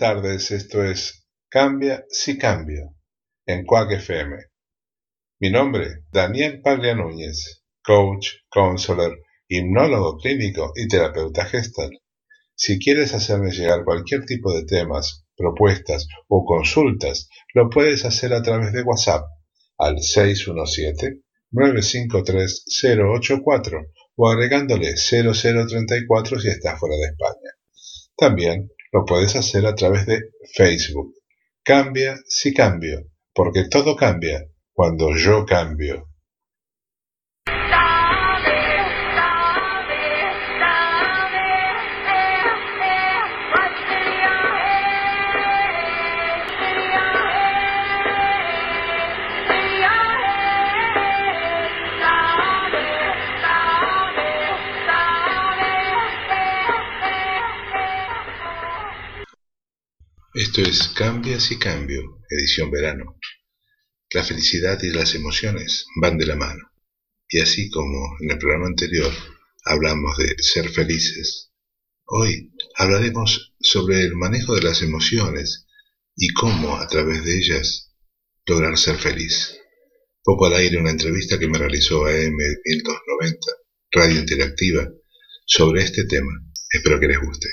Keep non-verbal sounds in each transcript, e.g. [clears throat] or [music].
Tardes, esto es Cambia si cambio en Quack FM. Mi nombre, Daniel Paglia Núñez, coach, counselor, hipnólogo clínico y terapeuta gestal. Si quieres hacerme llegar cualquier tipo de temas, propuestas o consultas, lo puedes hacer a través de WhatsApp al 617-953-084 o agregándole 0034 si estás fuera de España. También lo puedes hacer a través de Facebook. Cambia si cambio, porque todo cambia cuando yo cambio. Esto es Cambias y Cambio, edición verano. La felicidad y las emociones van de la mano. Y así como en el programa anterior hablamos de ser felices, hoy hablaremos sobre el manejo de las emociones y cómo a través de ellas lograr ser feliz. Poco al aire una entrevista que me realizó AM 1290, Radio Interactiva, sobre este tema. Espero que les guste.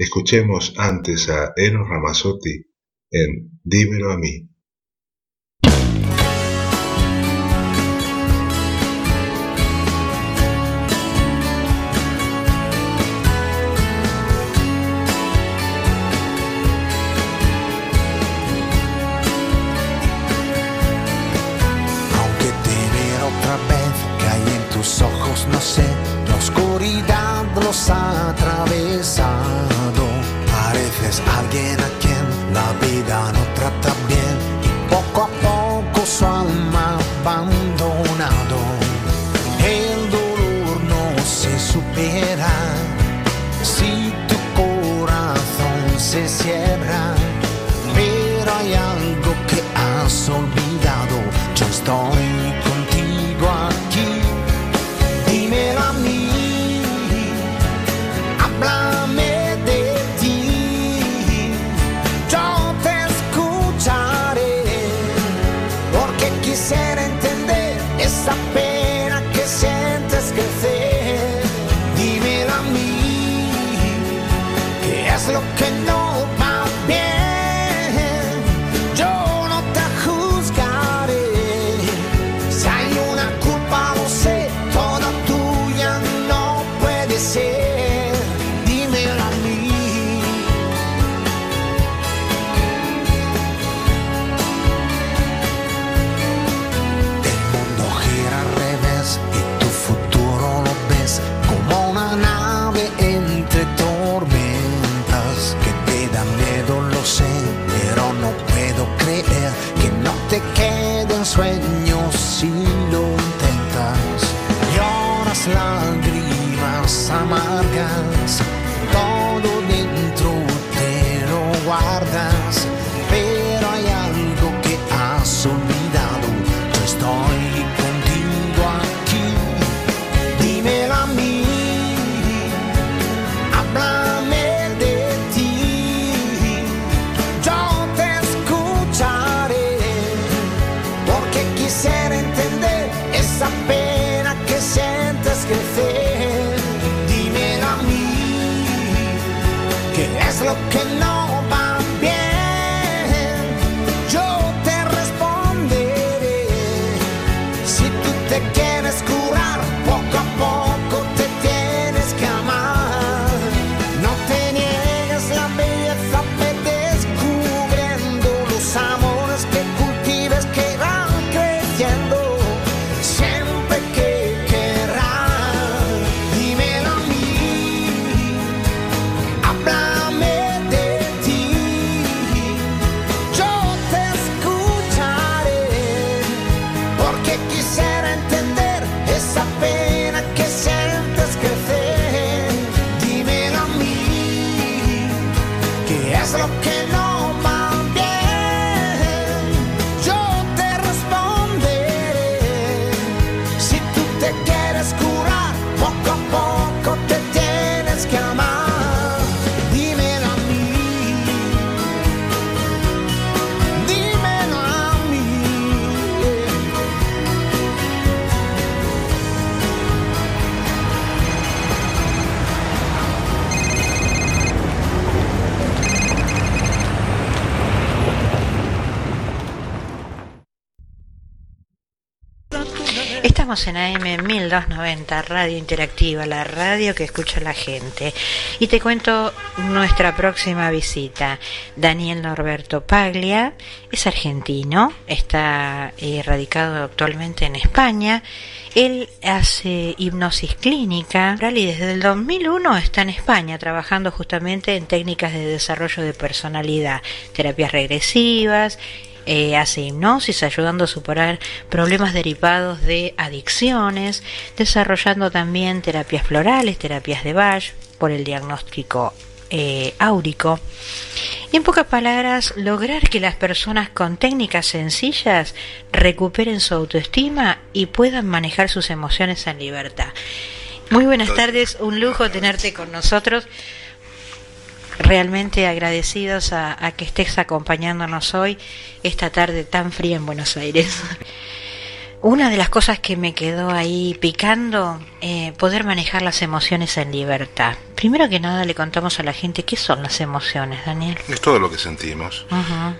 Escuchemos antes a Eros Ramazzotti en Dímelo a mí. Aunque te otra vez hay en tus ojos, no sé, los ha atravesado. Pareces alguien a quien la vida no trata bien y poco a poco su alma abandonado. El dolor no se supera si tu corazón se cierra. Pero hay algo que has olvidado. Yo estoy estamos en AM 1290, Radio Interactiva, la radio que escucha la gente. Y te cuento nuestra próxima visita. Daniel Norberto Paglia es argentino, está eh, radicado actualmente en España. Él hace hipnosis clínica y desde el 2001 está en España trabajando justamente en técnicas de desarrollo de personalidad, terapias regresivas, eh, hace hipnosis ayudando a superar problemas derivados de adicciones, desarrollando también terapias florales, terapias de Bach por el diagnóstico eh, áurico. en pocas palabras, lograr que las personas con técnicas sencillas recuperen su autoestima y puedan manejar sus emociones en libertad. Muy buenas tardes, un lujo tenerte con nosotros realmente agradecidos a, que estés acompañándonos hoy, esta tarde tan fría en Buenos Aires. Una de las cosas que me quedó ahí picando, eh, poder manejar las emociones en libertad. Primero que nada le contamos a la gente qué son las emociones, Daniel. Es todo lo que sentimos.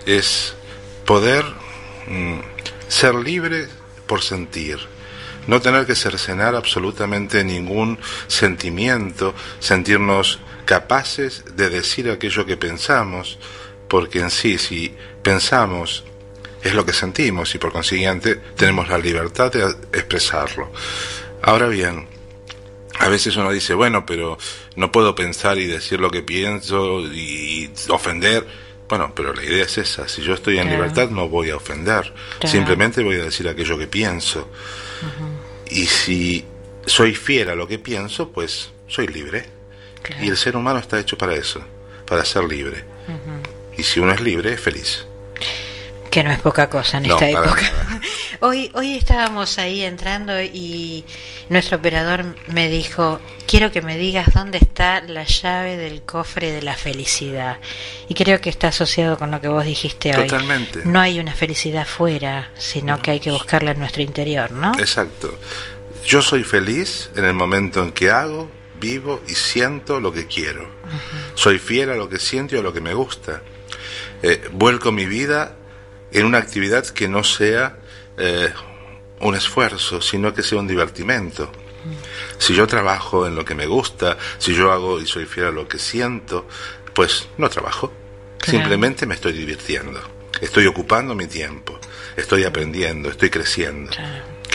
Es poder mm, ser libre por sentir. No tener que cercenar absolutamente ningún sentimiento, sentirnos capaces de decir aquello que pensamos, porque en sí, si pensamos, es lo que sentimos y por consiguiente tenemos la libertad de expresarlo. Ahora bien, a veces uno dice, bueno, pero no puedo pensar y decir lo que pienso y ofender. Bueno, pero la idea es esa. Si yo estoy en libertad no voy a ofender. Simplemente voy a decir aquello que pienso. Y si soy fiel a lo que pienso, pues soy libre. Y el ser humano está hecho para eso, para ser libre. Y si uno es libre, es feliz. Que no es poca cosa en esta época. [laughs] hoy, hoy estábamos ahí entrando y nuestro operador me dijo, quiero que me digas dónde está la llave del cofre de la felicidad. Y creo que está asociado con lo que vos dijiste hoy. Totalmente. No hay una felicidad fuera, sino que hay que buscarla en nuestro interior, ¿no? Exacto. Yo soy feliz en el momento en que hago vivo y siento lo que quiero. Soy fiel a lo que siento y a lo que me gusta. Eh, vuelco mi vida en una actividad que no sea eh, un esfuerzo, sino que sea un divertimento. Si yo trabajo en lo que me gusta, si yo hago y soy fiel a lo que siento, pues no trabajo. Simplemente me estoy divirtiendo. Estoy ocupando mi tiempo. Estoy aprendiendo, estoy creciendo.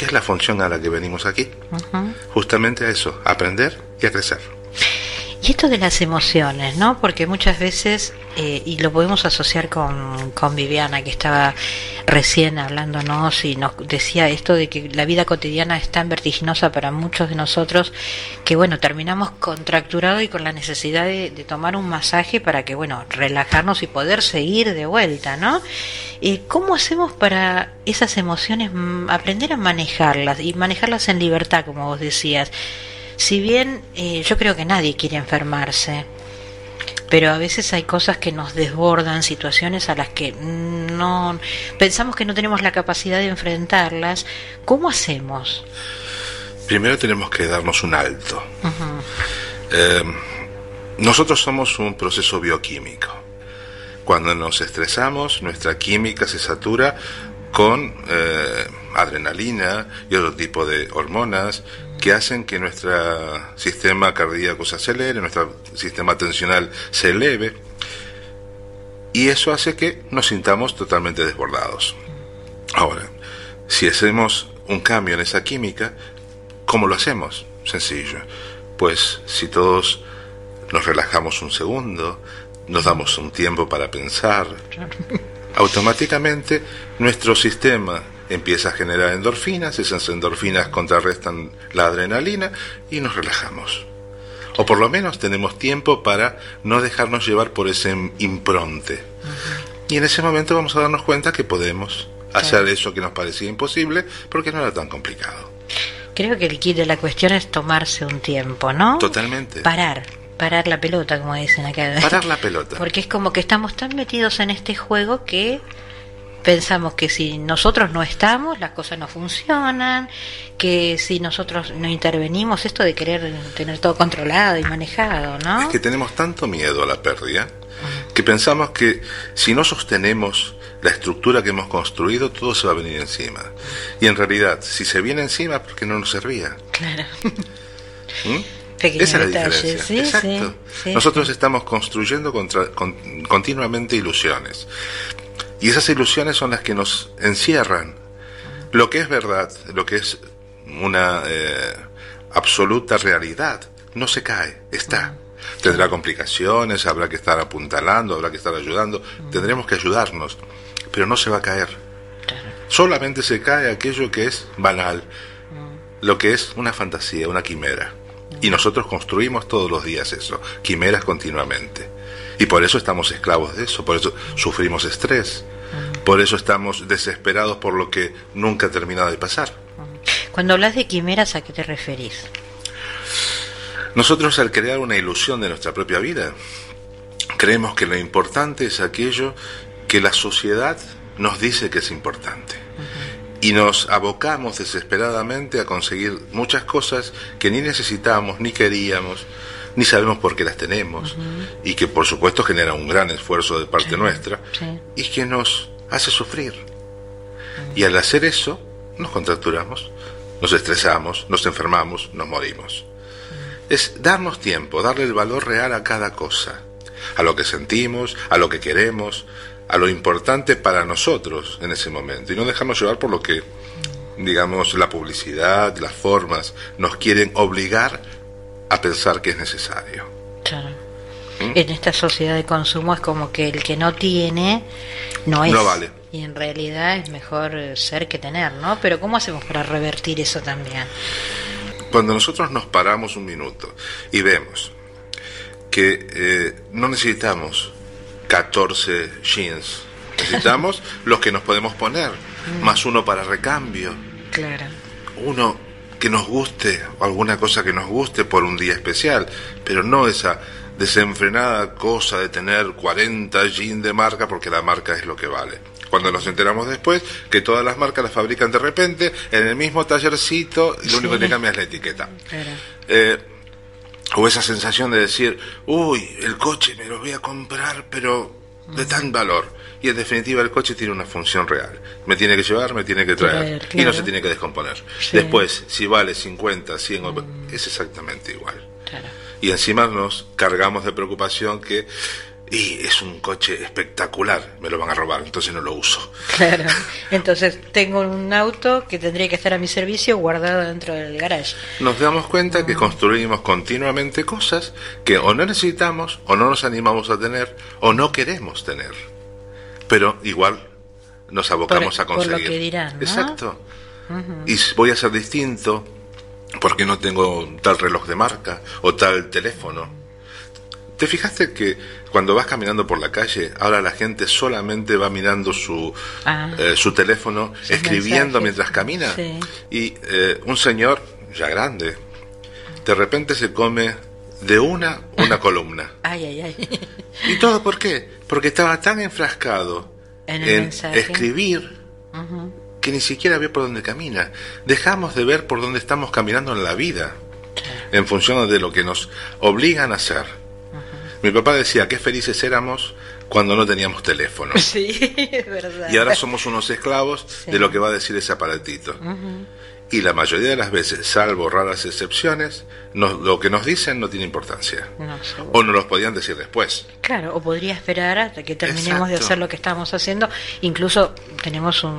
¿Qué es la función a la que venimos aquí? Justamente a eso, aprender y a crecer. Y esto de las emociones, ¿no? Porque muchas veces, eh, y lo podemos asociar con, con, Viviana, que estaba recién hablándonos y nos decía esto de que la vida cotidiana es tan vertiginosa para muchos de nosotros que, bueno, terminamos contracturados y con la necesidad de, tomar un masaje para que, bueno, relajarnos y poder seguir de vuelta, ¿no? Eh, ¿Cómo hacemos para esas emociones mm, aprender a manejarlas y manejarlas en libertad, como vos decías? Si bien eh, yo creo que nadie quiere enfermarse, pero a veces hay cosas que nos desbordan, situaciones a las que no pensamos que no tenemos la capacidad de enfrentarlas. ¿Cómo hacemos? Primero tenemos que darnos un alto. Eh, nosotros somos un proceso bioquímico. Cuando nos estresamos, nuestra química se satura con eh, adrenalina y otro tipo de hormonas que hacen que nuestro sistema cardíaco se acelere, nuestro sistema tensional se eleve, y eso hace que nos sintamos totalmente desbordados. Ahora, si hacemos un cambio en esa química, ¿cómo lo hacemos? Sencillo. Pues si todos nos relajamos un segundo, nos damos un tiempo para pensar, automáticamente nuestro sistema empieza a generar endorfinas, esas endorfinas contrarrestan la adrenalina y nos relajamos. O por lo menos tenemos tiempo para no dejarnos llevar por ese impronte. Y en ese momento vamos a darnos cuenta que podemos hacer eso que nos parecía imposible porque no era tan complicado. Creo que el kit de la cuestión es tomarse un tiempo, ¿no? Totalmente. Parar, parar la pelota, como dicen acá. Parar la pelota. [laughs] Porque es como que estamos tan metidos en este juego que pensamos que si nosotros no estamos, las cosas no funcionan, que si nosotros no intervenimos, esto de querer tener todo controlado y manejado, ¿no? Es que tenemos tanto miedo a la pérdida que pensamos que si no sostenemos la estructura que hemos construido, todo se va a venir encima. Y en realidad, si se viene encima, porque no nos servía. Claro. ¿Mm? [laughs] Esa es la diferencia. sí, Exacto. sí, sí, Nosotros estamos construyendo contra- con- continuamente ilusiones. Y esas ilusiones son las que nos encierran. Lo que es verdad, lo que es una eh, absoluta realidad, no se cae, está. Tendrá complicaciones, habrá que estar apuntalando, habrá que estar ayudando, tendremos que ayudarnos, pero no se va a caer. Solamente se cae aquello que es banal, lo que es una fantasía, una quimera. Y nosotros construimos todos los días eso, quimeras continuamente. Y por eso estamos esclavos de eso, por eso sufrimos estrés, por eso estamos desesperados por lo que nunca ha terminado de pasar. Cuando hablas de quimeras, ¿a qué te referís? Nosotros al crear una ilusión de nuestra propia vida, creemos que lo importante es aquello que la sociedad nos dice que es importante. Y nos abocamos desesperadamente a conseguir muchas cosas que ni necesitamos, ni queríamos, ni sabemos por qué las tenemos, y que por supuesto genera un gran esfuerzo de parte Sí, nuestra, sí. y que nos hace sufrir. Y al hacer eso, nos contracturamos, nos estresamos, nos enfermamos, nos morimos. Es darnos tiempo, darle el valor real a cada cosa, a lo que sentimos, a lo que queremos, a lo importante para nosotros en ese momento, y no dejarnos llevar por lo que, digamos, la publicidad, las formas, nos quieren obligar a pensar que es necesario. Claro. ¿Mm? En esta sociedad de consumo es como que el que no tiene no es. No vale. Y en realidad es mejor ser que tener, ¿no? Pero ¿cómo hacemos para revertir eso también? Cuando nosotros nos paramos un minuto y vemos que eh, no necesitamos 14 jeans, [laughs] necesitamos los que nos podemos poner, más uno para recambio, Claro. uno que nos guste o alguna cosa que nos guste por un día especial, pero no esa desenfrenada cosa de tener 40 jeans de marca porque la marca es lo que vale. Cuando nos enteramos después que todas las marcas las fabrican de repente en el mismo tallercito y lo único que cambia es la etiqueta. Claro. Eh, o esa sensación de decir, uy, el coche me lo voy a comprar, pero de tan valor. Y en definitiva el coche tiene una función real. Me tiene que llevar, me tiene que traer. Y no se tiene que descomponer. Sí. Después, si vale 50, 100, o- es exactamente igual. Claro. Y encima nos cargamos de preocupación que, y es un coche espectacular, me lo van a robar, entonces no lo uso. Claro. [laughs] Entonces tengo un auto que tendría que estar a mi servicio guardado dentro del garage. nos damos cuenta que construimos continuamente cosas que o no necesitamos, o no nos animamos a tener, o no queremos tener. Pero igual nos abocamos Por- a por lo conseguir. que dirán, ¿no? Exacto. Y voy a ser distinto porque no tengo tal reloj de marca o tal teléfono. ¿Te fijaste que cuando vas caminando por la calle, ahora la gente solamente va mirando su, Ah. eh, su teléfono, escribiendo mensajes. mientras camina? Sí. Y eh, un señor, ya grande, de repente se come de una una columna. [laughs] Ay, ay, ay. ¿Y todo por qué? Porque estaba tan enfrascado En escribir que ni siquiera ve por dónde camina. Dejamos de ver por dónde estamos caminando en la vida, en función de lo que nos obligan a hacer. Mi papá decía que felices éramos cuando no teníamos teléfono. [laughs] Sí, es verdad. Y ahora somos unos esclavos Sí. de lo que va a decir ese aparatito. Y la mayoría de las veces, salvo raras excepciones, nos- lo que nos dicen no tiene importancia. No. O nos los podían decir después. Claro, o podría esperar hasta que terminemos de hacer lo que estamos haciendo. Incluso tenemos un,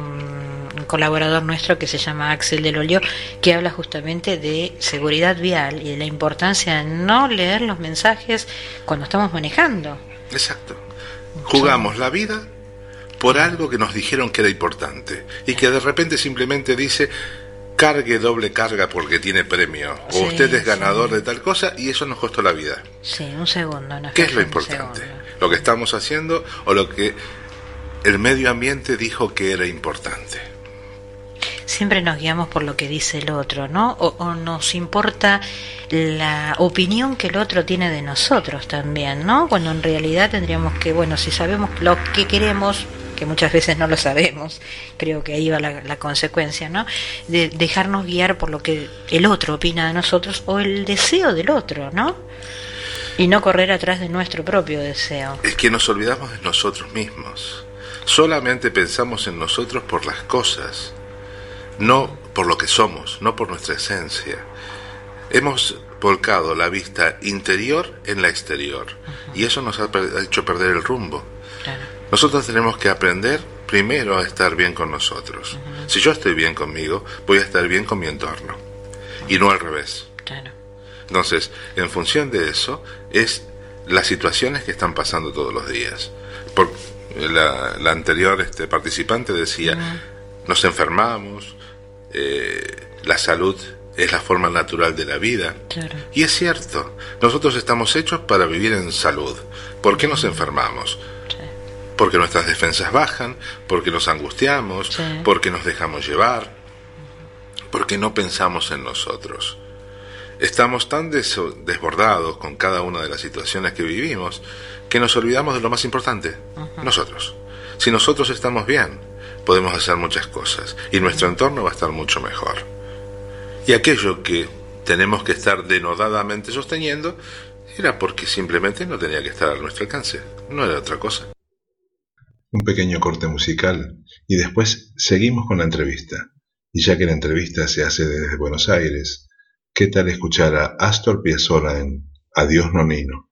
un colaborador nuestro que se llama Axel del Olio, que habla justamente de seguridad vial y de la importancia de no leer los mensajes cuando estamos manejando. Exacto. Jugamos la vida por algo que nos dijeron que era importante y que de repente simplemente dice cargue doble carga porque tiene premio o Sí, usted es sí. ganador de tal cosa y eso nos costó la vida. Sí, un segundo. ¿Qué es lo importante? ¿Lo que estamos haciendo o lo que el medio ambiente dijo que era importante? Siempre nos guiamos por lo que dice el otro, ¿no? O, nos importa la opinión que el otro tiene de nosotros también, ¿no? Cuando en realidad tendríamos que, bueno, si sabemos lo que queremos, que muchas veces no lo sabemos, creo que ahí va la consecuencia, ¿no? De dejarnos guiar por lo que el otro opina de nosotros o el deseo del otro, ¿no? Y no correr atrás de nuestro propio deseo. Es que nos olvidamos de nosotros mismos. solamente pensamos en nosotros por las cosas, no por lo que somos, no por nuestra esencia. Hemos volcado la vista interior en la exterior y eso nos ha, hecho perder el rumbo. Nosotros tenemos que aprender primero a estar bien con nosotros. Si yo estoy bien conmigo, voy a estar bien con mi entorno y no al revés. Entonces, en función de eso, es las situaciones que están pasando todos los días. Por, la, anterior este, participante decía, nos enfermamos, eh, la salud es la forma natural de la vida. Y es cierto, nosotros estamos hechos para vivir en salud. ¿Por qué nos enfermamos? Porque nuestras defensas bajan, porque nos angustiamos, porque nos dejamos llevar, porque no pensamos en nosotros. Estamos tan desbordados con cada una de las situaciones que vivimos que nos olvidamos de lo más importante, nosotros. Si nosotros estamos bien, podemos hacer muchas cosas y nuestro entorno va a estar mucho mejor. Y aquello que tenemos que estar denodadamente sosteniendo era porque simplemente no tenía que estar a nuestro alcance, no era otra cosa. Un pequeño corte musical y después seguimos con la entrevista. Y ya que la entrevista se hace desde Buenos Aires, ¿Qué tal escuchar a Astor Piazzolla en Adiós Nonino?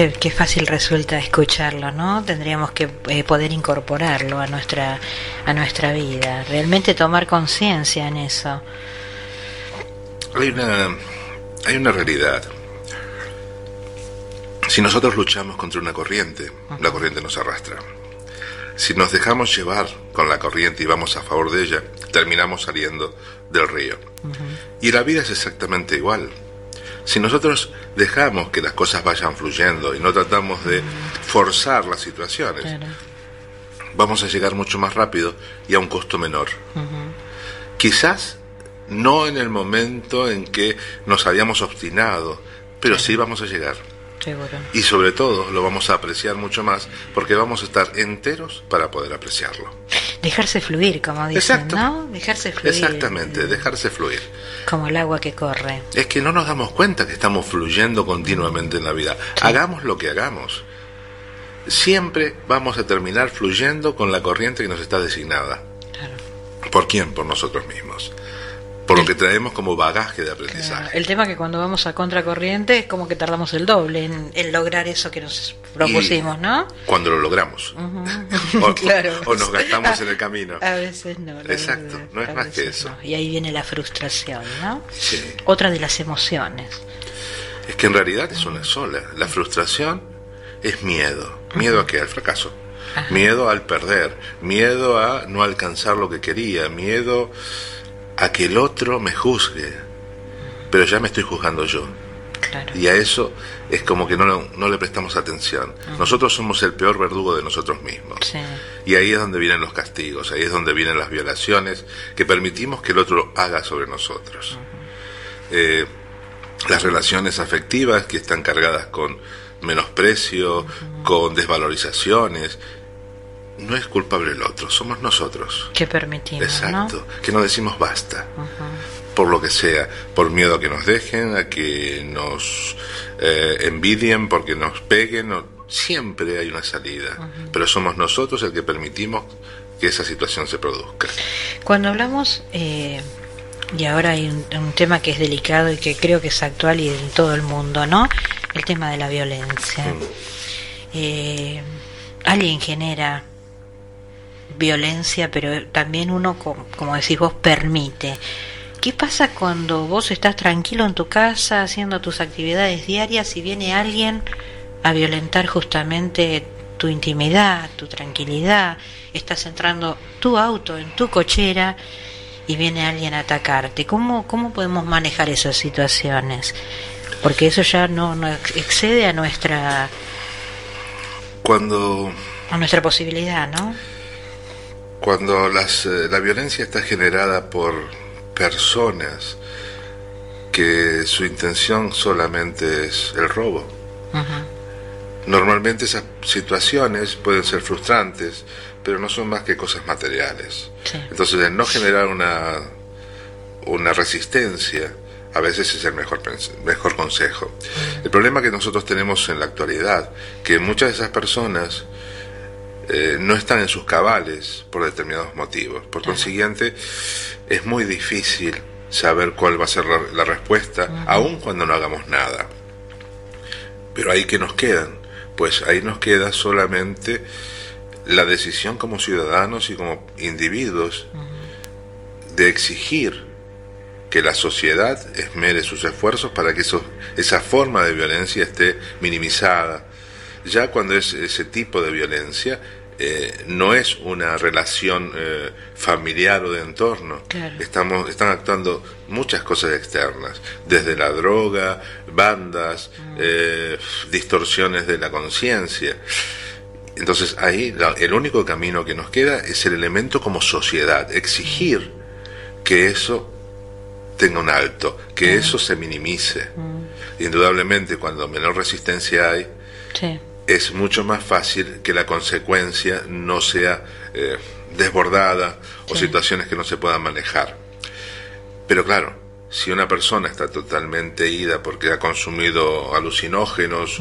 Qué, qué, fácil resulta escucharlo, ¿no? Tendríamos que eh, poder incorporarlo a nuestra, a nuestra vida, realmente tomar conciencia en eso. Hay una, hay una realidad. Si nosotros luchamos contra una corriente, la corriente nos arrastra. Si nos dejamos llevar con la corriente y vamos a favor de ella, terminamos saliendo del río. Y la vida es exactamente igual. Si nosotros dejamos que las cosas vayan fluyendo y no tratamos de forzar las situaciones, vamos a llegar mucho más rápido y a un costo menor. Quizás no en el momento en que nos habíamos obstinado, pero sí vamos a llegar. Y sobre todo lo vamos a apreciar mucho más porque vamos a estar enteros para poder apreciarlo. Dejarse fluir, como dicen, ¿no? Dejarse fluir. Exactamente, dejarse fluir. Como el agua que corre. Es que no nos damos cuenta que estamos fluyendo continuamente en la vida. Hagamos lo que hagamos. Siempre vamos a terminar fluyendo con la corriente que nos está designada. ¿Por quién? Por nosotros mismos por lo que traemos como bagaje de aprendizaje. El tema que cuando vamos a contracorriente es como que tardamos el doble en, lograr eso que nos propusimos, ¿no? Cuando lo logramos. [laughs] o, [laughs] claro. o, nos gastamos en el camino. A veces no. Exacto, no es más que eso. Y ahí viene la frustración, ¿no? Sí. Otra de las emociones. Es que en realidad es una sola. La frustración es miedo. ¿Miedo a qué? Al fracaso. Miedo al perder, miedo a no alcanzar lo que quería, miedo a que el otro me juzgue, pero ya me estoy juzgando yo. Y a eso es como que no, no le prestamos atención. Nosotros somos el peor verdugo de nosotros mismos. Y ahí es donde vienen los castigos, ahí es donde vienen las violaciones que permitimos que el otro haga sobre nosotros. Eh, las relaciones afectivas que están cargadas con menosprecio, con desvalorizaciones, no es culpable el otro, somos nosotros. Que permitimos. Exacto, que no decimos basta. Por lo que sea, por miedo a que nos dejen, a que nos eh, envidien, porque nos peguen, siempre hay una salida. Pero somos nosotros el que permitimos que esa situación se produzca. Cuando hablamos, eh, y ahora hay un, tema que es delicado y que creo que es actual y en todo el mundo, ¿no? El tema de la violencia. Mm. Eh, alguien genera violencia, pero también uno, como decís vos, permite. ¿Qué pasa cuando vos estás tranquilo en tu casa haciendo tus actividades diarias y viene alguien a violentar justamente tu intimidad, tu tranquilidad? Estás entrando tu auto en tu cochera y viene alguien a atacarte. ¿Cómo, cómo podemos manejar esas situaciones? Porque eso ya no, no excede a nuestra... Cuando... A nuestra posibilidad, ¿no? Cuando las, eh, la violencia está generada por personas que su intención solamente es el robo. Normalmente esas situaciones pueden ser frustrantes, pero no son más que cosas materiales. Entonces, el no generar una, una resistencia a veces es el mejor, mejor consejo. El problema que nosotros tenemos en la actualidad, que muchas de esas personas eh, no están en sus cabales por determinados motivos. Por consiguiente, es muy difícil saber cuál va a ser la, respuesta, aun cuando no hagamos nada. Pero ahí que nos quedan, pues ahí nos queda solamente la decisión como ciudadanos y como individuos de exigir que la sociedad esmere sus esfuerzos para que eso, esa forma de violencia esté minimizada. Ya cuando es ese tipo de violencia, eh, no es una relación eh, familiar o de entorno. Estamos, están actuando muchas cosas externas, desde la droga, bandas, mm. eh, distorsiones de la conciencia. Entonces ahí el único camino que nos queda es el elemento como sociedad, exigir que eso tenga un alto, que eso se minimice. Mm. Indudablemente cuando menor resistencia hay, es mucho más fácil que la consecuencia no sea eh, desbordada o situaciones que no se puedan manejar. Pero claro, si una persona está totalmente ida porque ha consumido alucinógenos,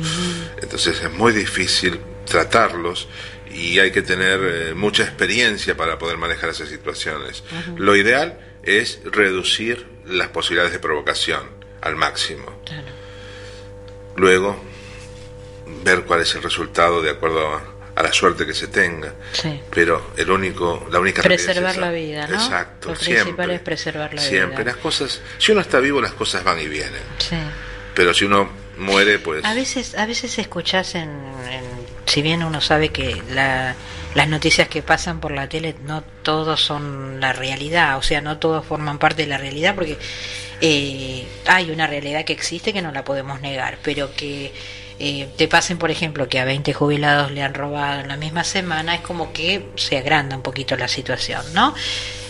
entonces es muy difícil tratarlos y hay que tener eh, mucha experiencia para poder manejar esas situaciones. Lo ideal es reducir las posibilidades de provocación al máximo. Luego, ver cuál es el resultado de acuerdo a, la suerte que se tenga. Pero el único, la única preservar la vida, ¿no? Exacto. Lo principal es preservar la vida. Siempre las cosas, si uno está vivo las cosas van y vienen. Pero si uno muere, pues. A veces, a veces escuchás en, si bien uno sabe que la, las noticias que pasan por la tele no todos son la realidad, o sea, no todos forman parte de la realidad, porque eh, hay una realidad que existe que no la podemos negar, pero que eh, te pasen, por ejemplo, que a 20 jubilados le han robado en la misma semana, es como que se agranda un poquito la situación, ¿no?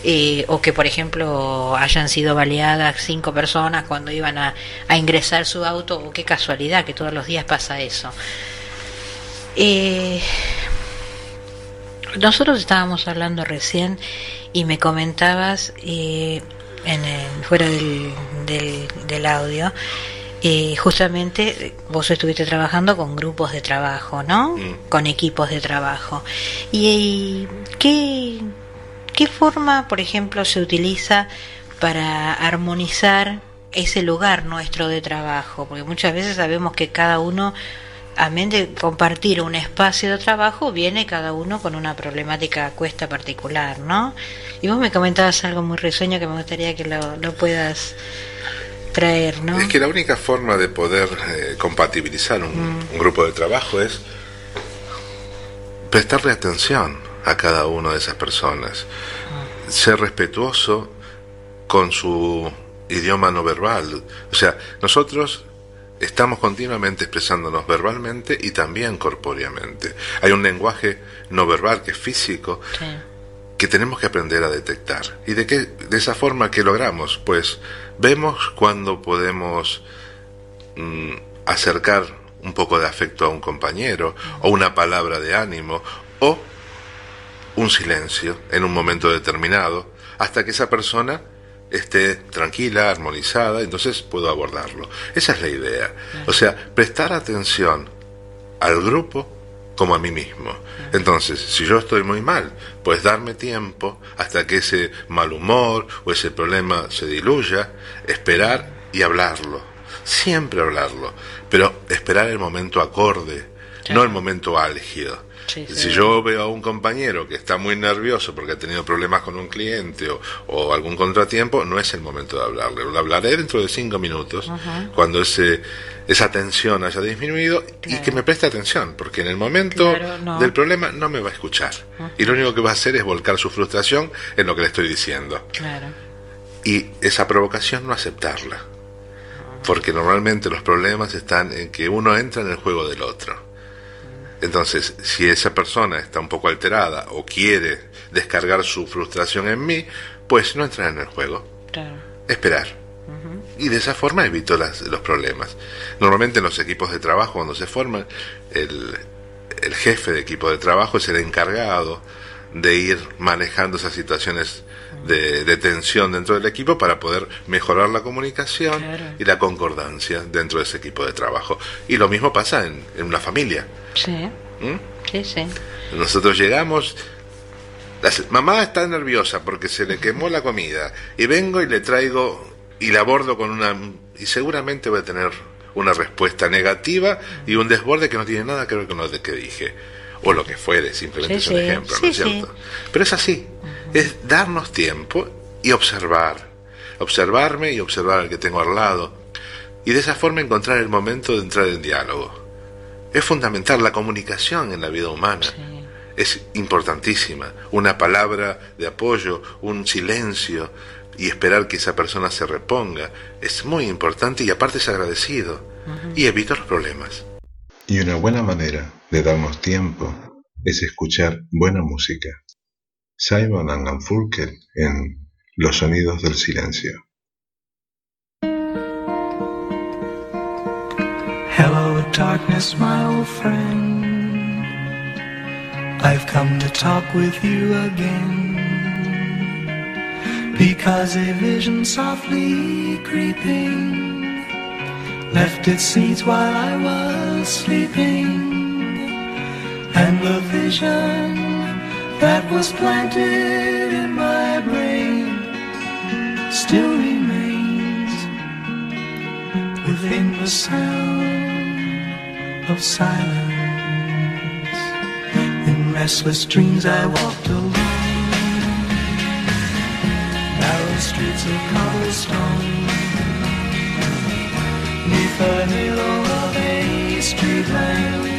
Eh, o que, por ejemplo, hayan sido baleadas cinco personas cuando iban a, a ingresar su auto, o qué casualidad que todos los días pasa eso. Eh, nosotros estábamos hablando recién y me comentabas en fuera del, del, del audio eh, justamente vos estuviste trabajando con grupos de trabajo, ¿no? Mm. Con equipos de trabajo. ¿Y, qué, qué forma, por ejemplo, se utiliza para armonizar ese lugar nuestro de trabajo? Porque muchas veces sabemos que cada uno, a de compartir un espacio de trabajo, viene cada uno con una problemática cuesta particular, ¿no? Y vos me comentabas algo muy risueño que me gustaría que lo, lo puedas traer, ¿no? Es que la única forma de poder eh, compatibilizar un, grupo de trabajo es prestarle atención a cada una de esas personas, ser respetuoso con su idioma no verbal. O sea, nosotros estamos continuamente expresándonos verbalmente y también corpóreamente. Hay un lenguaje no verbal que es físico, que tenemos que aprender a detectar. ¿Y de qué de esa forma que logramos? Pues vemos cuando podemos mm, acercar un poco de afecto a un compañero o una palabra de ánimo o un silencio en un momento determinado hasta que esa persona esté tranquila, armonizada, entonces puedo abordarlo. Esa es la idea. O sea, prestar atención al grupo como a mí mismo. Entonces, si yo estoy muy mal, pues darme tiempo hasta que ese mal humor o ese problema se diluya, esperar y hablarlo. Siempre hablarlo, pero esperar el momento acorde, no el momento álgido. Si yo veo a un compañero que está muy nervioso porque ha tenido problemas con un cliente o, algún contratiempo, no es el momento de hablarle. Lo hablaré dentro de cinco minutos, cuando ese, esa tensión haya disminuido y que me preste atención, porque en el momento del problema no me va a escuchar. Y lo único que va a hacer es volcar su frustración en lo que le estoy diciendo. Y esa provocación no aceptarla. Porque normalmente los problemas están en que uno entra en el juego del otro. Entonces, si esa persona está un poco alterada o quiere descargar su frustración en mí, pues no entrar en el juego. Esperar. Y de esa forma evito las, los problemas. Normalmente en los equipos de trabajo, cuando se forman, el, el jefe de equipo de trabajo es el encargado de ir manejando esas situaciones de, tensión dentro del equipo para poder mejorar la comunicación y la concordancia dentro de ese equipo de trabajo. Y lo mismo pasa en, una familia. Sí. ¿Mm? Sí, sí. Nosotros llegamos, la mamá está nerviosa porque se le quemó la comida y vengo y le traigo y la abordo con una y seguramente voy a tener una respuesta negativa y un desborde que no tiene nada que ver con lo que dije o lo que fuere, simplemente es un ejemplo, ¿no es cierto? Pero es así, es darnos tiempo y observar, observarme y observar al que tengo al lado, y de esa forma encontrar el momento de entrar en diálogo. Es fundamental la comunicación en la vida humana. Es importantísima. Una palabra de apoyo, un silencio y esperar que esa persona se reponga es muy importante y aparte es agradecido y evita los problemas. Y una buena manera de darnos tiempo es escuchar buena música. Simon and Garfunkel en Los sonidos del silencio. Hello darkness, my old friend. I've come to talk with you again. Because a vision softly creeping left its seeds while I was sleeping. And the vision that was planted in my brain still remains within the sound of silence. In restless dreams I walked alone. Narrow streets of cobblestone. Neath the halo of a street lamp.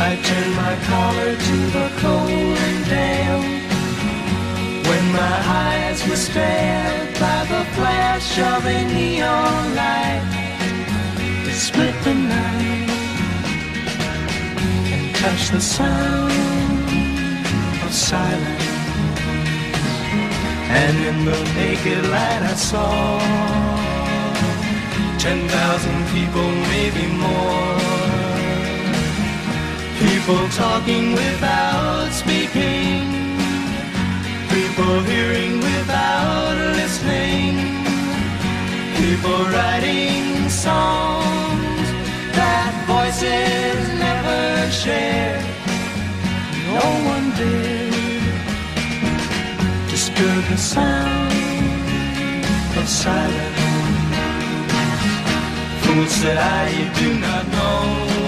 I turned my collar to the cold damp. When my eyes were stared by the flash of a neon light that split the night and touched the sound of silence. And in the naked light I saw ten thousand people, maybe more. People talking without speaking. People hearing without listening. People writing songs that voices never shared. No one did disturb the sound of silence. Fools that I, do not know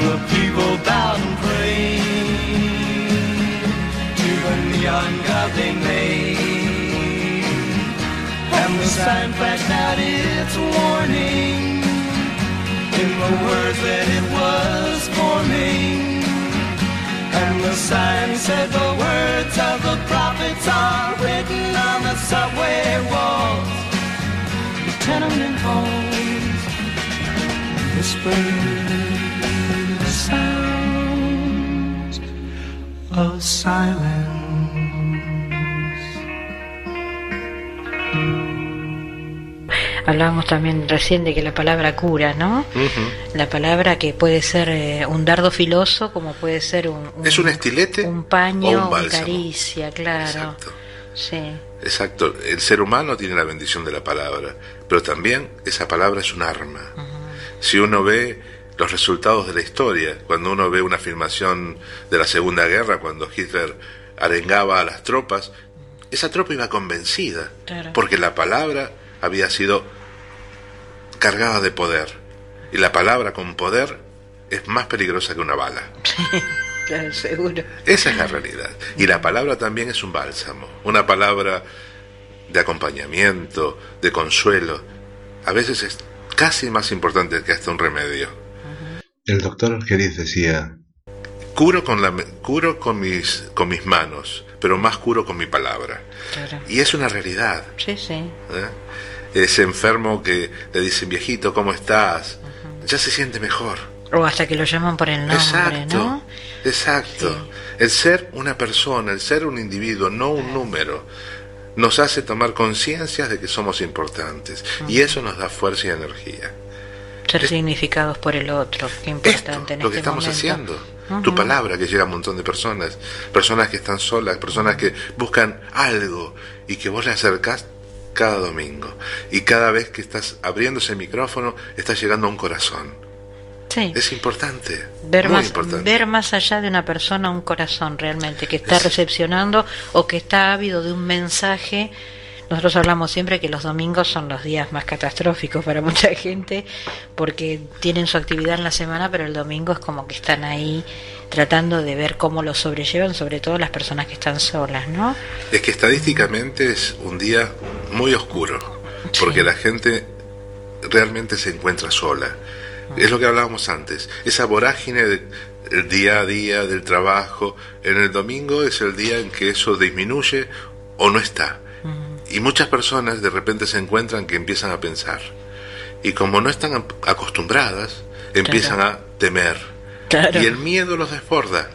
the people bowed and prayed to the neon god they made. And the sign flashed out its warning in the words that it was forming. And the sign said the words of the prophets are written on the subway walls, the tenement halls, whispered. Hablábamos también recién de que la palabra cura, ¿no? La palabra que puede ser eh, un dardo filoso, como puede ser un, es un estilete, un paño, una caricia, claro. Exacto. Sí. Exacto. El ser humano tiene la bendición de la palabra, pero también esa palabra es un arma. Si uno ve los resultados de la historia. Cuando uno ve una filmación de la Segunda Guerra, cuando Hitler arengaba a las tropas, esa tropa iba convencida, porque la palabra había sido cargada de poder. Y la palabra con poder es más peligrosa que una bala. [laughs] claro, seguro. Esa es la realidad. Y la palabra también es un bálsamo, una palabra de acompañamiento, de consuelo. A veces es casi más importante que hasta un remedio. El doctor Argeris decía, curo con, la, curo con, mis, con mis manos, pero más curo con mi palabra. Y es una realidad. Sí, sí. ¿Eh? Ese enfermo que le dicen, viejito, ¿cómo estás? Ya se siente mejor. O hasta que lo llaman por el nombre, exacto, ¿no? Exacto. El ser una persona, el ser un individuo, no un número, nos hace tomar conciencia de que somos importantes. Y eso nos da fuerza y energía. Ser significados por el otro, qué importante en lo que este estamos haciendo. Tu palabra que llega a un montón de personas, personas que están solas, personas que buscan algo y que vos le acercás cada domingo. Y cada vez que estás abriendo ese micrófono, estás llegando a un corazón. Sí. Es importante. Ver, más, ver más allá de una persona un corazón realmente, que está recepcionando o que está ávido de un mensaje nosotros hablamos siempre que los domingos son los días más catastróficos para [laughs] mucha gente porque tienen su actividad en la semana, pero el domingo es como que están ahí tratando de ver cómo lo sobrellevan, sobre todo las personas que están solas, ¿no? Es que estadísticamente es un día muy oscuro, porque la gente realmente se encuentra sola. Es lo que hablábamos antes, esa vorágine del día a día, del trabajo, en el domingo es el día en que eso disminuye o no está. Y muchas personas de repente se encuentran que empiezan a pensar. Y como no están acostumbradas, empiezan a temer. Y el miedo los desborda.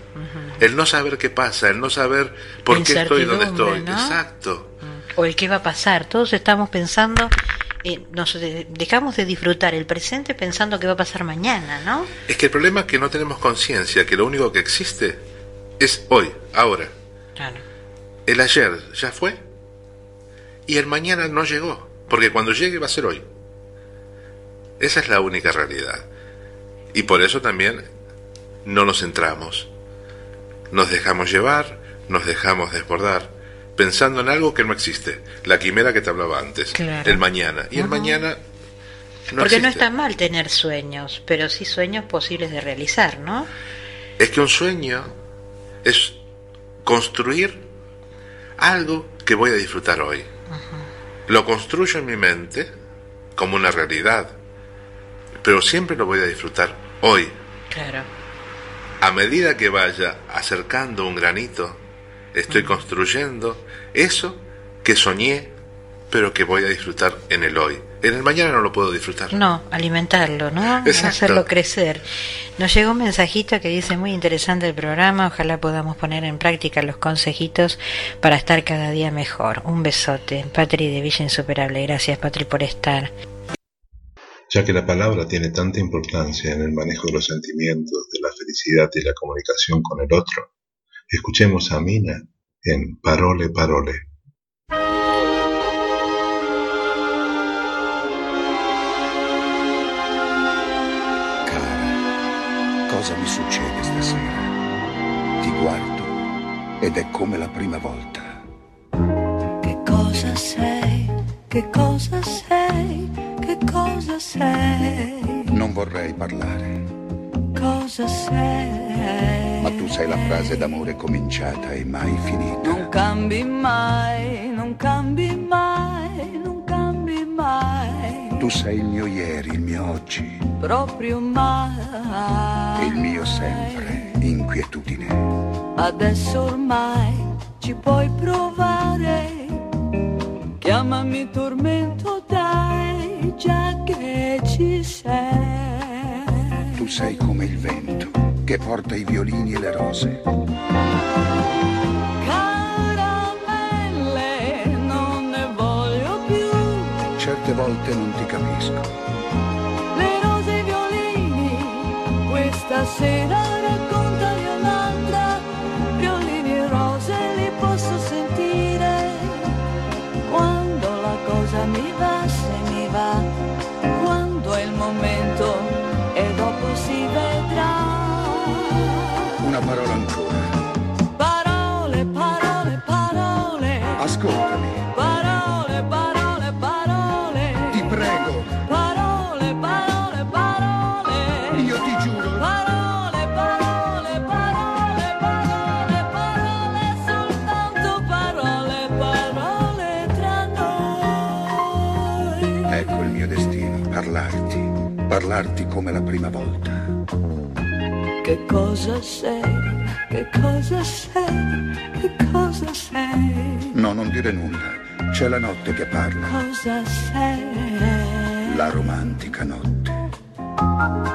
El no saber qué pasa, el no saber por qué estoy donde estoy. Exacto. O el qué va a pasar. Todos estamos pensando eh, nos dejamos de disfrutar el presente pensando que va a pasar mañana, ¿no? Es que el problema es que no tenemos conciencia, que lo único que existe es hoy, ahora. Claro. El ayer ya fue y el mañana no llegó, porque cuando llegue va a ser hoy. Esa es la única realidad. Y por eso también no nos centramos. Nos dejamos llevar, nos dejamos desbordar, pensando en algo que no existe. La quimera que te hablaba antes, el mañana. Y el mañana no Porque no está mal tener sueños, pero sí sueños posibles de realizar, ¿no? Es que un sueño es construir algo que voy a disfrutar hoy. Lo construyo en mi mente como una realidad, pero siempre lo voy a disfrutar hoy. Claro. A medida que vaya acercando un granito, estoy construyendo eso que soñé, pero que voy a disfrutar en el hoy. En el mañana no lo puedo disfrutar. No, alimentarlo, ¿no? Hacerlo crecer. Nos llegó un mensajito que dice muy interesante el programa, ojalá podamos poner en práctica los consejitos para estar cada día mejor. Un besote, Patri de Villa Insuperable. Gracias, Patri, por estar. Ya que la palabra tiene tanta importancia en el manejo de los sentimientos, de la felicidad y la comunicación con el otro, escuchemos a Mina en Parole Parole. Cosa mi succede stasera? Ti guardo ed è come la prima volta. Che cosa sei? Che cosa sei? Che cosa sei? Non vorrei parlare. Cosa sei? Ma tu sei la frase d'amore cominciata e mai finita. Non cambi mai, non cambi mai, non cambi mai. Tu sei il mio ieri, il mio oggi. Proprio mai. Il mio sempre, inquietudine. Adesso ormai ci puoi provare. Chiamami tormento, dai, già che ci sei tu sei come il vento che porta i violini e le rose. Caramelle, non ne voglio più. Certe volte non ti capisco. casera. Parlarti come la prima volta. Che cosa sei? Che cosa sei? Che cosa sei? No, non dire nulla. C'è la notte che parla. Cosa sei? La romantica notte.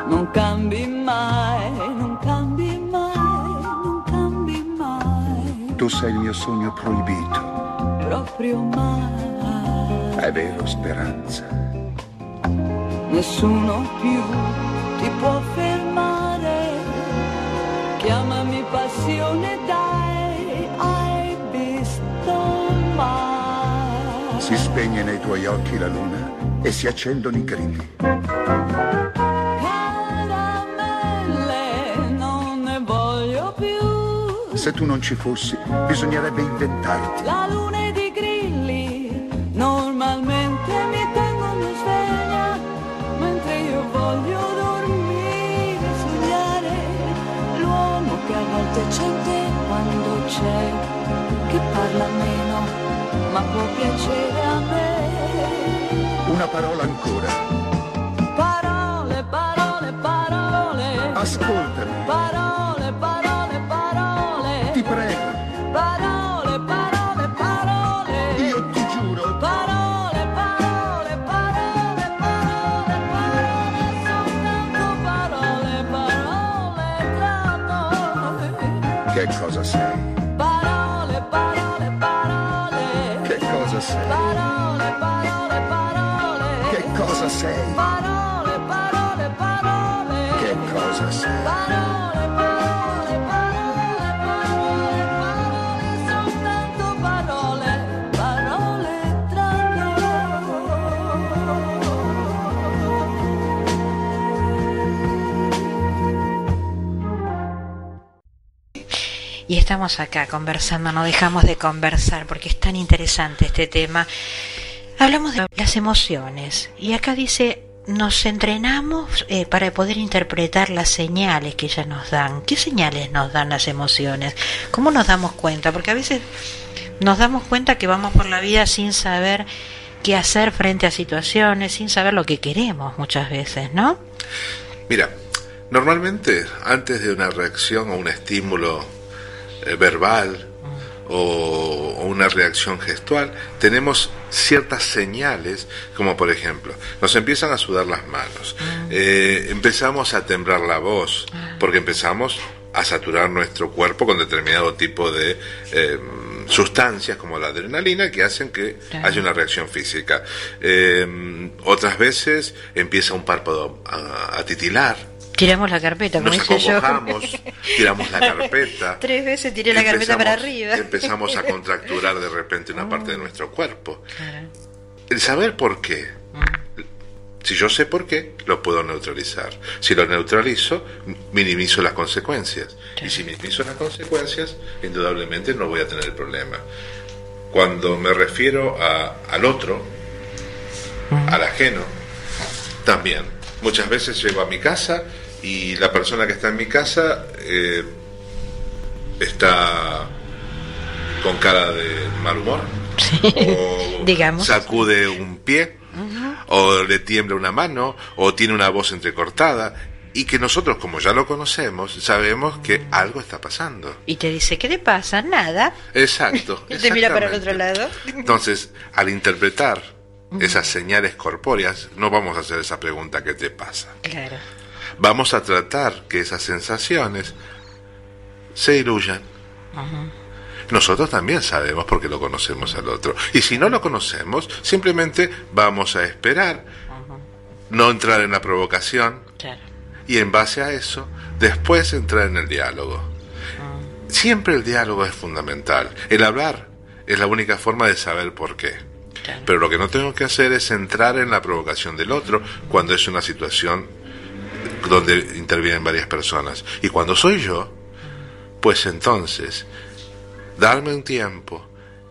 Non cambi mai, non cambi mai, non cambi mai. Tu sei il mio sogno proibito. Proprio mai. È vero, speranza nessuno più ti può fermare. Chiamami passione, dai, hai visto mai. Si spegne nei tuoi occhi la luna e si accendono i grilli. Caramelle, non ne voglio più. Se tu non ci fossi, bisognerebbe inventarti. La luna che a volte c'è te quando c'è, che parla meno, ma può piacere a me. Una parola ancora. Parole, parole, parole. Ascoltami. Parole, cosa sei? Parole, parole, parole. Che cosa sei? Parole, parole, parole. sei? Parole, parole, parole. Che cosa sei? Parole, estamos acá conversando, no dejamos de conversar porque es tan interesante este tema. Hablamos de las emociones y acá dice, nos entrenamos eh, para poder interpretar las señales que ellas nos dan. ¿Qué señales nos dan las emociones? ¿Cómo nos damos cuenta? Porque a veces nos damos cuenta que vamos por la vida sin saber qué hacer frente a situaciones, sin saber lo que queremos muchas veces, ¿no? Mira, normalmente antes de una reacción o un estímulo verbal o, o una reacción gestual, tenemos ciertas señales, como por ejemplo, nos empiezan a sudar las manos, eh, empezamos a temblar la voz, porque empezamos a saturar nuestro cuerpo con determinado tipo de eh, sustancias como la adrenalina que hacen que Claro. haya una reacción física. Eh, otras veces empieza un párpado a, a titilar, Tiramos la carpeta, como hice yo. tiramos la [laughs] carpeta. Tres veces tiré la carpeta para arriba. Empezamos a [laughs] contracturar de repente una parte de nuestro cuerpo. Claro. El saber por qué. Si yo sé por qué, lo puedo neutralizar. Si lo neutralizo, minimizo las consecuencias. Y si minimizo las consecuencias, indudablemente no voy a tener el problema. Cuando me refiero a- al otro, al ajeno, también. Muchas veces llego a mi casa y la persona que está en mi casa eh, está con cara de mal humor. O [laughs] Digamos. sacude un pie, o le tiembla una mano, o tiene una voz entrecortada, y que nosotros, como ya lo conocemos, sabemos que algo está pasando. Y te dice, ¿qué te pasa? Nada. Exacto. [laughs] Y te mira para el otro lado. Entonces, al interpretar esas señales corpóreas, no vamos a hacer esa pregunta ¿qué te pasa? Claro. Vamos a tratar que esas sensaciones se diluyan. Nosotros también sabemos porque lo conocemos al otro. Y si no lo conocemos, simplemente vamos a esperar, no entrar en la provocación Claro. y en base a eso, después entrar en el diálogo. Siempre el diálogo es fundamental. El hablar es la única forma de saber por qué. Claro. Pero lo que no tengo que hacer es entrar en la provocación del otro cuando es una situación donde intervienen varias personas. Y cuando soy yo, pues entonces, darme un tiempo,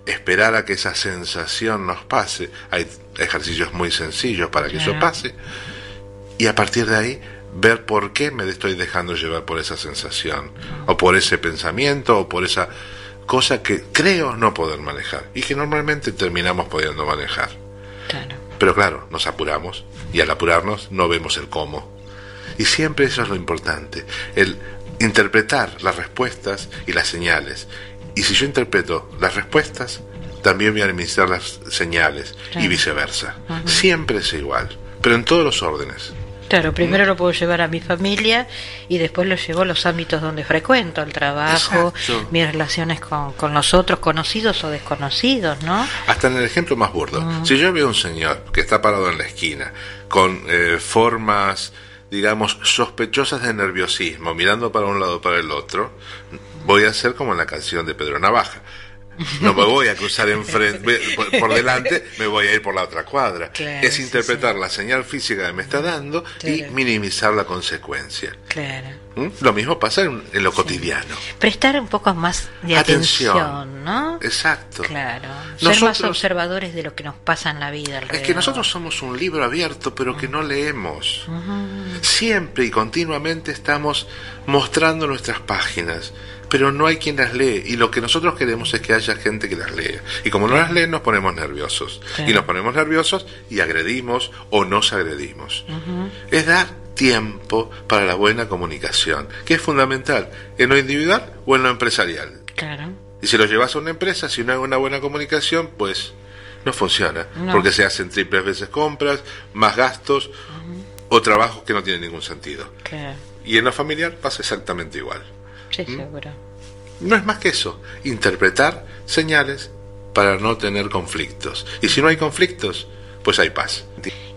esperar a que esa sensación nos pase. Hay ejercicios muy sencillos para que eso pase. Y a partir de ahí, ver por qué me estoy dejando llevar por esa sensación, o por ese pensamiento, o por esa cosa que creo no poder manejar, y que normalmente terminamos pudiendo manejar. Claro. Pero claro, nos apuramos, y al apurarnos no vemos el cómo. Y siempre eso es lo importante, el interpretar las respuestas y las señales. Y si yo interpreto las respuestas, también voy a administrar las señales y Claro. viceversa. Siempre es igual, pero en todos los órdenes. Claro, primero lo puedo llevar a mi familia y después lo llevo a los ámbitos donde frecuento, el trabajo, Exacto. mis relaciones con, con los otros conocidos o desconocidos, ¿no? Hasta en el ejemplo más burdo. Si yo veo a un señor que está parado en la esquina con eh, formas, digamos, sospechosas de nerviosismo, mirando para un lado o para el otro, voy a hacer como en la canción de Pedro Navaja. No me voy a cruzar enfrente, [laughs] por, por delante, me voy a ir por la otra cuadra. Claro, es sí, interpretar la señal física que me está dando y Claro. minimizar la consecuencia. Claro. ¿Mm? Lo mismo pasa en, en lo cotidiano. Prestar un poco más de Atención. atención, ¿no? Exacto. Claro. Ser más observadores de lo que nos pasa en la vida. Es alrededor. que nosotros somos un libro abierto, pero que no leemos. Siempre y continuamente estamos mostrando nuestras páginas, pero no hay quien las lee. Y lo que nosotros queremos es que haya gente que las lea. Y como no las lee, nos ponemos nerviosos. Y nos ponemos nerviosos y agredimos o nos agredimos. Es dar tiempo para la buena comunicación, que es fundamental en lo individual o en lo empresarial. Claro. Y si lo llevas a una empresa, si no hay una buena comunicación, pues no funciona. No. Porque se hacen triples veces compras, más gastos o trabajos que no tienen ningún sentido. Claro. Y en lo familiar pasa exactamente igual. Sí, seguro. No es más que eso, interpretar señales para no tener conflictos. Y si no hay conflictos, pues hay paz.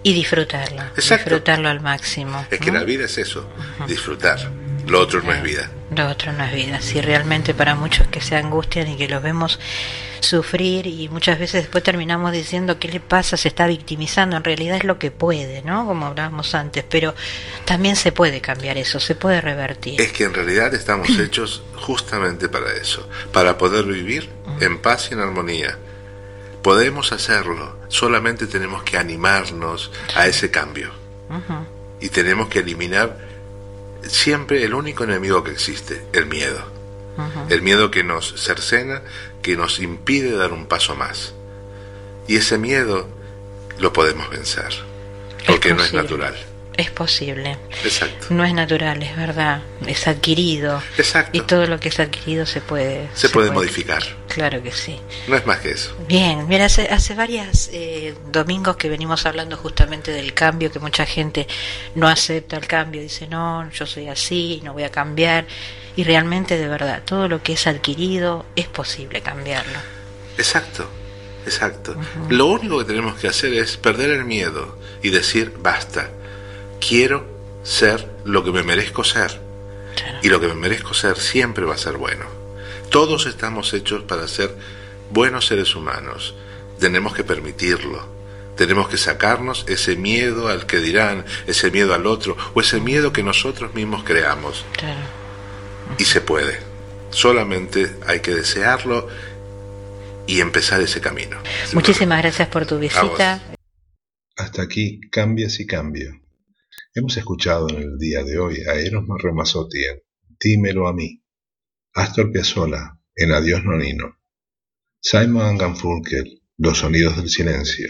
Y disfrutarlo, disfrutarlo al máximo. Es que la vida es eso, disfrutar. Lo otro no es vida. Lo otro no es vida. Si realmente para muchos que se angustian y que los vemos sufrir y muchas veces después terminamos diciendo qué le pasa, se está victimizando, en realidad es lo que puede, ¿no? Como hablábamos antes, pero también se puede cambiar eso, se puede revertir. Es que en realidad estamos [clears throat] hechos justamente para eso, para poder vivir en paz y en armonía. Podemos hacerlo, solamente tenemos que animarnos a ese cambio. Y tenemos que eliminar siempre el único enemigo que existe, el miedo. El miedo que nos cercena, que nos impide dar un paso más. Y ese miedo lo podemos vencer, porque no es natural. Es posible. Exacto. No es natural, es verdad. Es adquirido. Exacto. Y todo lo que es adquirido se puede... Se, puede, modificar. Claro que sí. No es más que eso. Bien, mira, hace, hace varios eh, domingos que venimos hablando justamente del cambio, que mucha gente no acepta el cambio, dice, no, yo soy así, no voy a cambiar. Y realmente, de verdad, todo lo que es adquirido es posible cambiarlo. Exacto, exacto. Lo único que tenemos que hacer es perder el miedo y decir, basta quiero ser lo que me merezco ser. Y lo que me merezco ser siempre va a ser bueno. Todos estamos hechos para ser buenos seres humanos. Tenemos que permitirlo. Tenemos que sacarnos ese miedo al que dirán, ese miedo al otro, o ese miedo que nosotros mismos creamos. Y se puede. Solamente hay que desearlo y empezar ese camino. Muchísimas gracias por tu visita. Hasta aquí, cambias y cambio. Hemos escuchado en el día de hoy a Eros Ramazzotti en Dímelo a mí, Astor Piazzolla en Adiós Nonino, Simon Garfunkel, Los Sonidos del Silencio,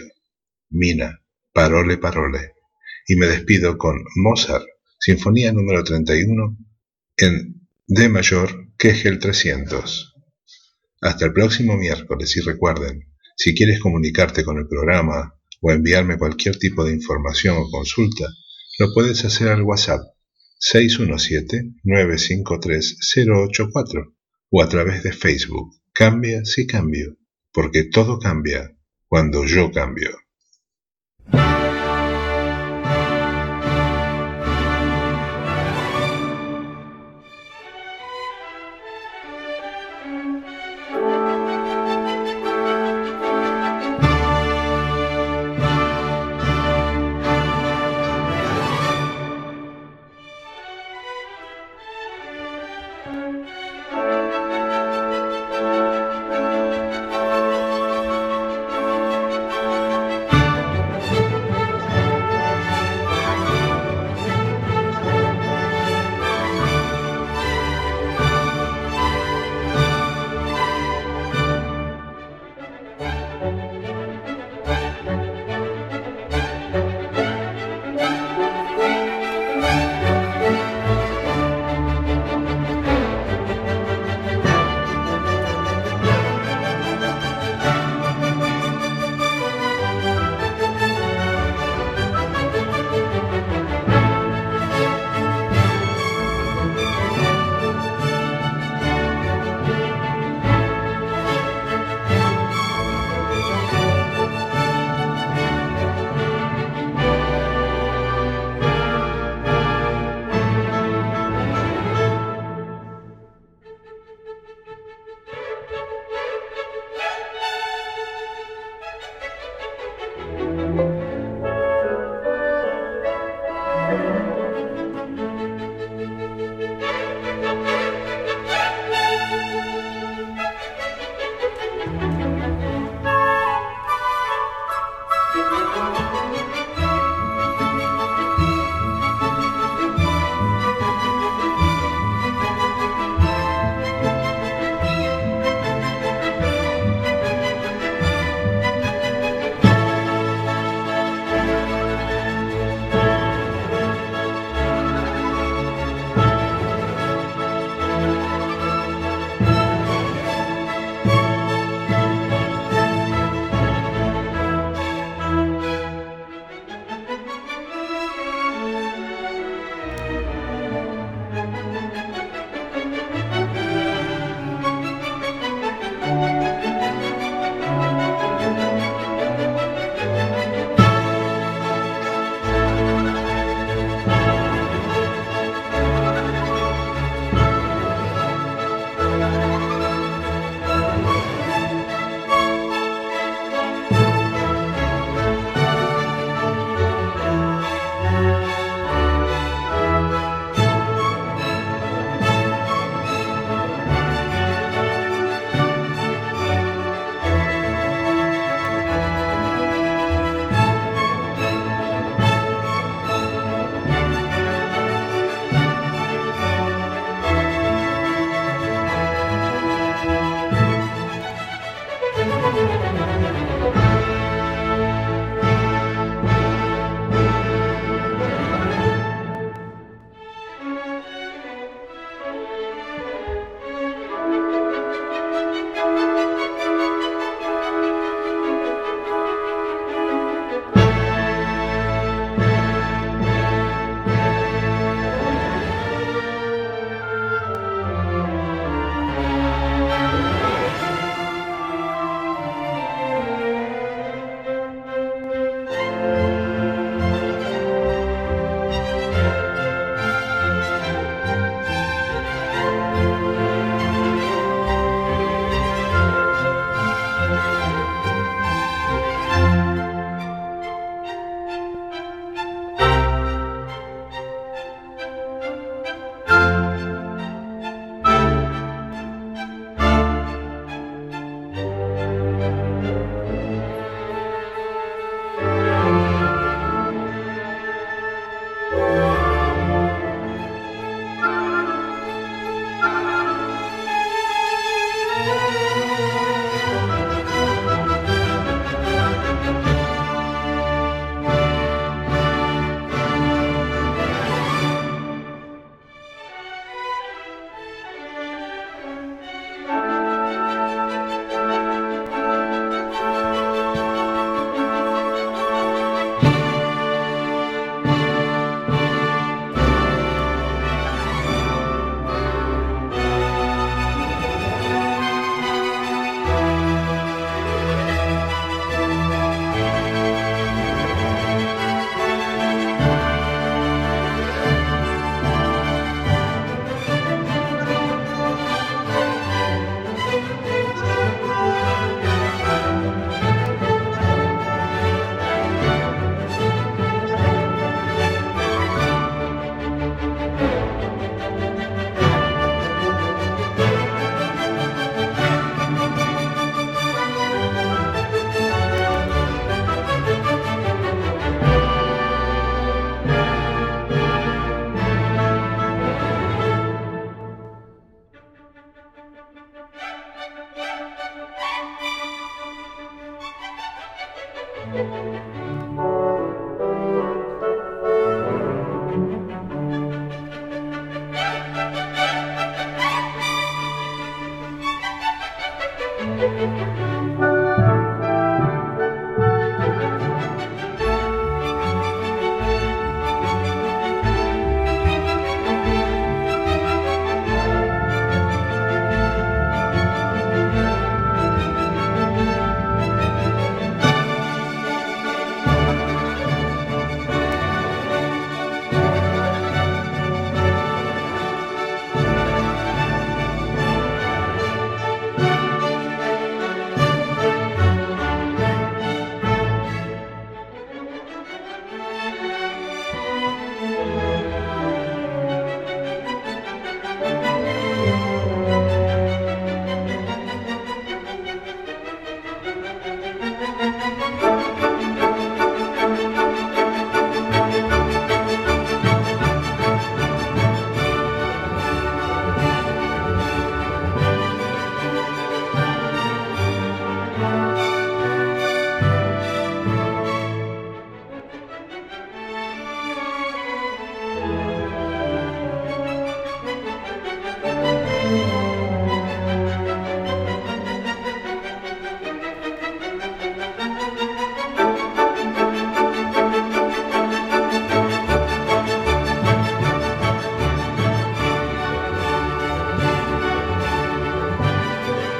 Mina, Parole Parole, y me despido con Mozart, Sinfonía número 31 en D mayor, Kegel 300. Hasta el próximo miércoles y recuerden, si quieres comunicarte con el programa o enviarme cualquier tipo de información o consulta, lo puedes hacer al WhatsApp 617-953-084 o a través de Facebook. Cambia si cambio, porque todo cambia cuando yo cambio.